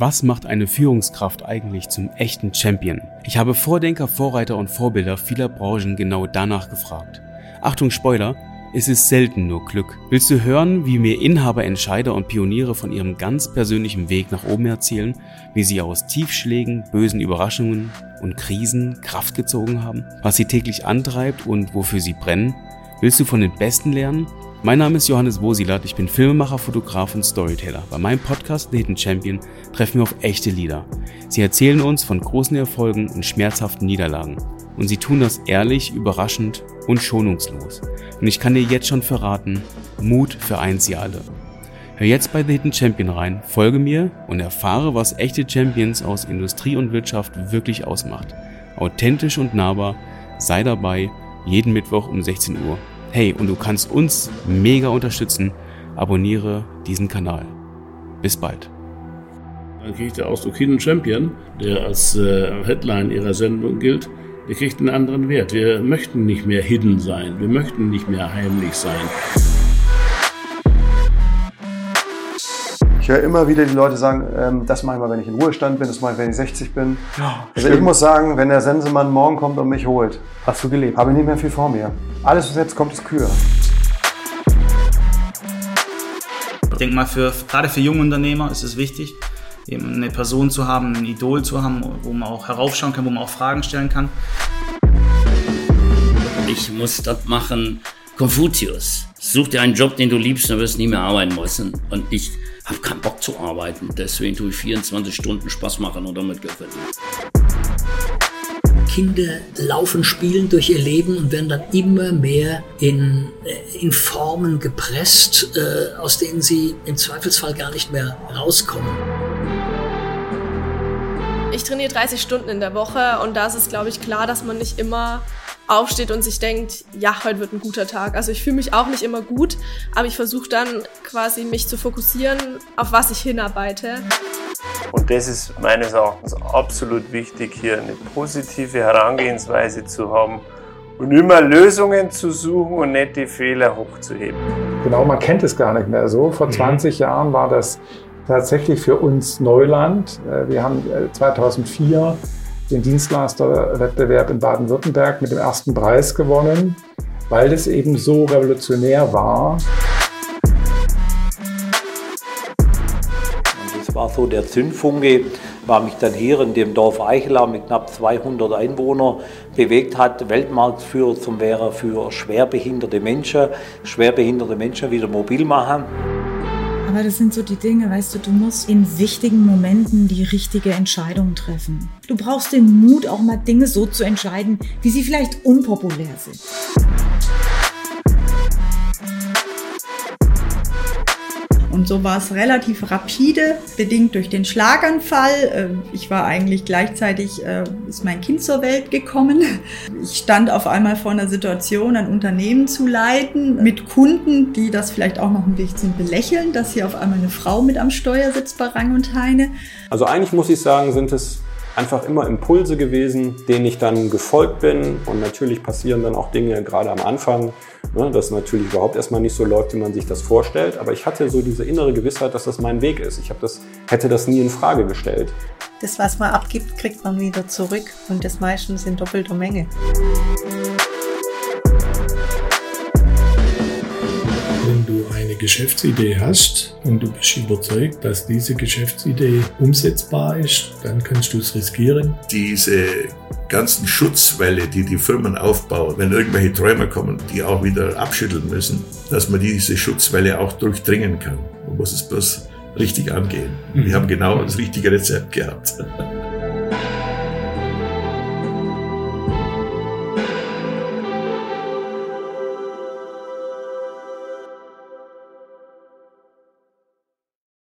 Was macht eine Führungskraft eigentlich zum echten Champion? Ich habe Vordenker, Vorreiter und Vorbilder vieler Branchen genau danach gefragt. Achtung Spoiler, es ist selten nur Glück. Willst du hören, wie mir Inhaber, Entscheider und Pioniere von ihrem ganz persönlichen Weg nach oben erzählen, wie sie aus Tiefschlägen, bösen Überraschungen und Krisen Kraft gezogen haben, was sie täglich antreibt und wofür sie brennen? Willst du von den Besten lernen? Mein Name ist Johannes Wosilat, ich bin Filmemacher, Fotograf und Storyteller. Bei meinem Podcast The Hidden Champion treffen wir auf echte Leader. Sie erzählen uns von großen Erfolgen und schmerzhaften Niederlagen. Und sie tun das ehrlich, überraschend und schonungslos. Und ich kann dir jetzt schon verraten, Mut vereint sie alle. Hör jetzt bei The Hidden Champion rein, folge mir und erfahre, was echte Champions aus Industrie und Wirtschaft wirklich ausmacht. Authentisch und nahbar, sei dabei, jeden Mittwoch um 16 Uhr. Hey, und du kannst uns mega unterstützen. Abonniere diesen Kanal. Bis bald. Dann kriegt der Ausdruck Hidden Champion, der als äh, Headline ihrer Sendung gilt, der kriegt einen anderen Wert. Wir möchten nicht mehr hidden sein. Wir möchten nicht mehr heimlich sein. Ich höre immer wieder die Leute sagen, ähm, das mache ich mal, wenn ich in Ruhestand bin, das mache ich, wenn ich 60 bin. also ich muss sagen, wenn der Sensemann morgen kommt und mich holt, hast du gelebt? Habe ich nicht mehr viel vor mir. Alles, was jetzt kommt, ist Kür. Ich denke mal, für, gerade für junge Unternehmer ist es wichtig, eben eine Person zu haben, ein Idol zu haben, wo man auch heraufschauen kann, wo man auch Fragen stellen kann. Ich muss das machen. Konfuzius, such dir einen Job, den du liebst, dann wirst du nie mehr arbeiten müssen. Und ich habe keinen Bock zu arbeiten. Deswegen tue ich 24 Stunden Spaß machen und damit Geld. Kinder laufen, spielen durch ihr Leben und werden dann immer mehr in, äh, in Formen gepresst, äh, aus denen sie im Zweifelsfall gar nicht mehr rauskommen. Ich trainiere 30 Stunden in der Woche und da ist es, glaube ich, klar, dass man nicht immer aufsteht und sich denkt, ja, heute wird ein guter Tag. Also ich fühle mich auch nicht immer gut, aber ich versuche dann quasi mich zu fokussieren, auf was ich hinarbeite. Und das ist meines Erachtens absolut wichtig, hier eine positive Herangehensweise zu haben und immer Lösungen zu suchen und nicht die Fehler hochzuheben. Genau, man kennt es gar nicht mehr so. Vor 20 mhm. Jahren war das tatsächlich für uns Neuland. Äh, wir haben 2004 äh, den Dienstleisterwettbewerb in Baden-Württemberg mit dem ersten Preis gewonnen, weil das eben so revolutionär war. Das war so der Zündfunke, war mich dann hier in dem Dorf Eichelau mit knapp 200 Einwohnern bewegt hat, Weltmarktführer zum wäre für schwerbehinderte Menschen, schwerbehinderte Menschen wieder mobil machen. Aber das sind so die Dinge, weißt du, du musst in wichtigen Momenten die richtige Entscheidung treffen. Du brauchst den Mut, auch mal Dinge so zu entscheiden, wie sie vielleicht unpopulär sind. So war es relativ rapide, bedingt durch den Schlaganfall. Ähm, ich war eigentlich gleichzeitig, äh, ist mein Kind zur Welt gekommen. Ich stand auf einmal vor einer Situation, ein Unternehmen zu leiten, mit Kunden, die das vielleicht auch noch ein bisschen belächeln, dass hier auf einmal eine Frau mit am Steuer sitzt bei Rang und Heine. Also eigentlich muss ich sagen, sind es einfach immer Impulse gewesen, denen ich dann gefolgt bin. Und natürlich passieren dann auch Dinge gerade am Anfang, ne, dass natürlich überhaupt erstmal nicht so läuft, wie man sich das vorstellt. Aber ich hatte so diese innere Gewissheit, dass das mein Weg ist. Ich das, hätte das nie in Frage gestellt. Das, was man abgibt, kriegt man wieder zurück. Und das meistens in doppelter Menge. Wenn du eine Geschäftsidee hast und du bist überzeugt, dass diese Geschäftsidee umsetzbar ist, dann kannst du es riskieren. Diese ganzen Schutzwälle, die die Firmen aufbauen, wenn irgendwelche Träume kommen, die auch wieder abschütteln müssen, dass man diese Schutzwelle auch durchdringen kann. Man muss es bloß richtig angehen. Wir haben genau das richtige Rezept gehabt.